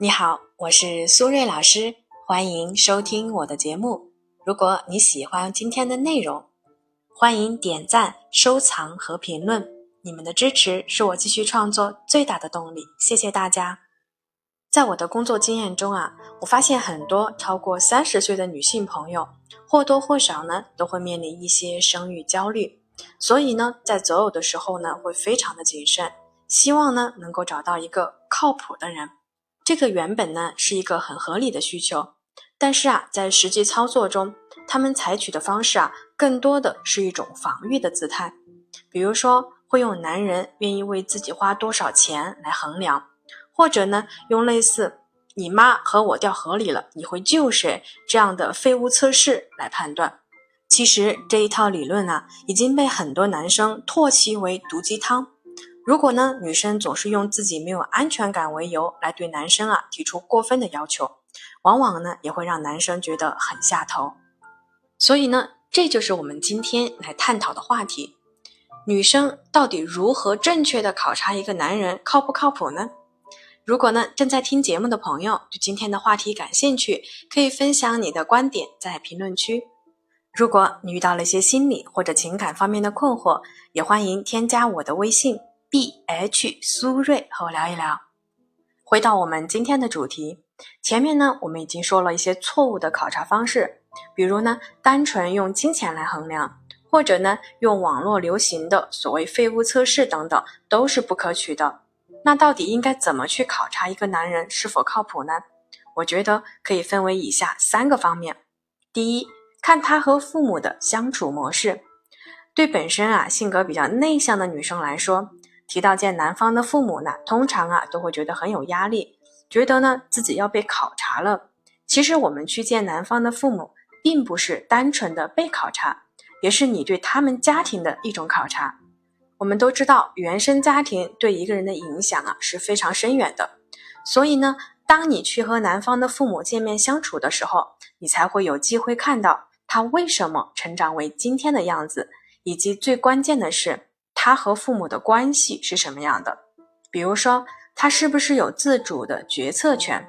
你好，我是苏瑞老师，欢迎收听我的节目。如果你喜欢今天的内容，欢迎点赞、收藏和评论。你们的支持是我继续创作最大的动力，谢谢大家。在我的工作经验中啊，我发现很多超过三十岁的女性朋友，或多或少呢都会面临一些生育焦虑，所以呢，在择偶的时候呢，会非常的谨慎，希望呢能够找到一个靠谱的人。这个原本呢是一个很合理的需求，但是啊，在实际操作中，他们采取的方式啊，更多的是一种防御的姿态。比如说，会用男人愿意为自己花多少钱来衡量，或者呢，用类似“你妈和我掉河里了，你会救谁”这样的废物测试来判断。其实这一套理论呢，已经被很多男生唾弃为毒鸡汤。如果呢，女生总是用自己没有安全感为由来对男生啊提出过分的要求，往往呢也会让男生觉得很下头。所以呢，这就是我们今天来探讨的话题：女生到底如何正确的考察一个男人靠不靠谱呢？如果呢正在听节目的朋友对今天的话题感兴趣，可以分享你的观点在评论区。如果你遇到了一些心理或者情感方面的困惑，也欢迎添加我的微信。B H 苏瑞和我聊一聊。回到我们今天的主题，前面呢我们已经说了一些错误的考察方式，比如呢单纯用金钱来衡量，或者呢用网络流行的所谓废物测试等等，都是不可取的。那到底应该怎么去考察一个男人是否靠谱呢？我觉得可以分为以下三个方面。第一，看他和父母的相处模式。对本身啊性格比较内向的女生来说。提到见男方的父母呢，通常啊都会觉得很有压力，觉得呢自己要被考察了。其实我们去见男方的父母，并不是单纯的被考察，也是你对他们家庭的一种考察。我们都知道，原生家庭对一个人的影响啊是非常深远的。所以呢，当你去和男方的父母见面相处的时候，你才会有机会看到他为什么成长为今天的样子，以及最关键的是。他和父母的关系是什么样的？比如说，他是不是有自主的决策权？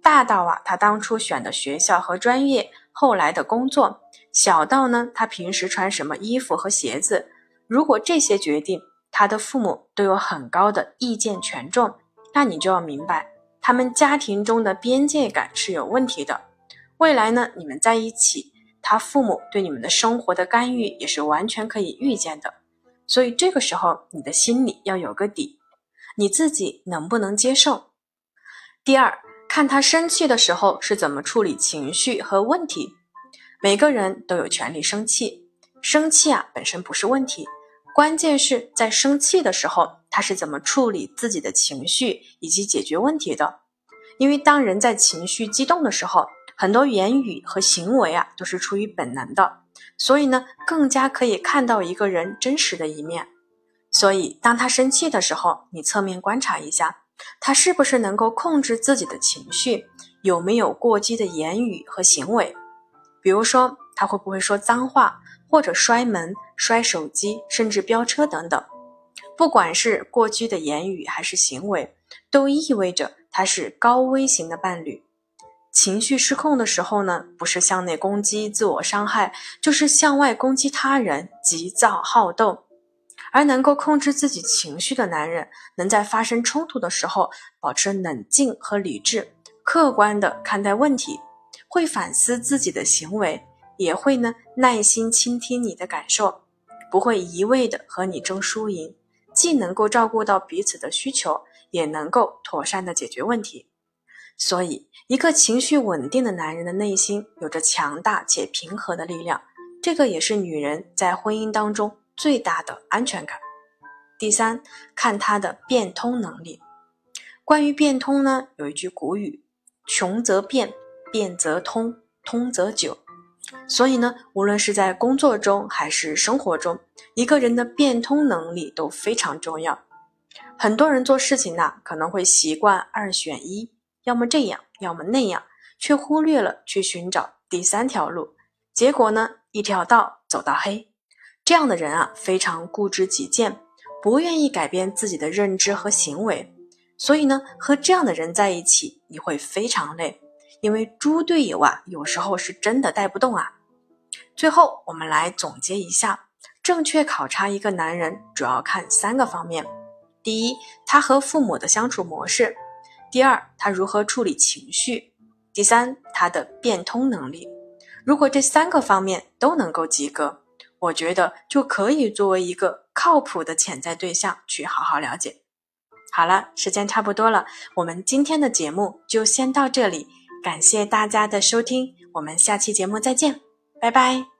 大到啊，他当初选的学校和专业，后来的工作；小到呢，他平时穿什么衣服和鞋子。如果这些决定他的父母都有很高的意见权重，那你就要明白，他们家庭中的边界感是有问题的。未来呢，你们在一起，他父母对你们的生活的干预也是完全可以预见的。所以这个时候，你的心里要有个底，你自己能不能接受？第二，看他生气的时候是怎么处理情绪和问题。每个人都有权利生气，生气啊本身不是问题，关键是在生气的时候他是怎么处理自己的情绪以及解决问题的。因为当人在情绪激动的时候，很多言语和行为啊都是出于本能的。所以呢，更加可以看到一个人真实的一面。所以，当他生气的时候，你侧面观察一下，他是不是能够控制自己的情绪，有没有过激的言语和行为。比如说，他会不会说脏话，或者摔门、摔手机，甚至飙车等等。不管是过激的言语还是行为，都意味着他是高危型的伴侣。情绪失控的时候呢，不是向内攻击、自我伤害，就是向外攻击他人，急躁好斗。而能够控制自己情绪的男人，能在发生冲突的时候保持冷静和理智，客观的看待问题，会反思自己的行为，也会呢耐心倾听你的感受，不会一味的和你争输赢，既能够照顾到彼此的需求，也能够妥善的解决问题。所以，一个情绪稳定的男人的内心有着强大且平和的力量，这个也是女人在婚姻当中最大的安全感。第三，看他的变通能力。关于变通呢，有一句古语：“穷则变，变则通，通则久。”所以呢，无论是在工作中还是生活中，一个人的变通能力都非常重要。很多人做事情呢，可能会习惯二选一。要么这样，要么那样，却忽略了去寻找第三条路，结果呢，一条道走到黑。这样的人啊，非常固执己见，不愿意改变自己的认知和行为。所以呢，和这样的人在一起，你会非常累，因为猪队友啊，有时候是真的带不动啊。最后，我们来总结一下，正确考察一个男人主要看三个方面：第一，他和父母的相处模式；第二，他如何处理情绪；第三，他的变通能力。如果这三个方面都能够及格，我觉得就可以作为一个靠谱的潜在对象去好好了解。好了，时间差不多了，我们今天的节目就先到这里，感谢大家的收听，我们下期节目再见，拜拜。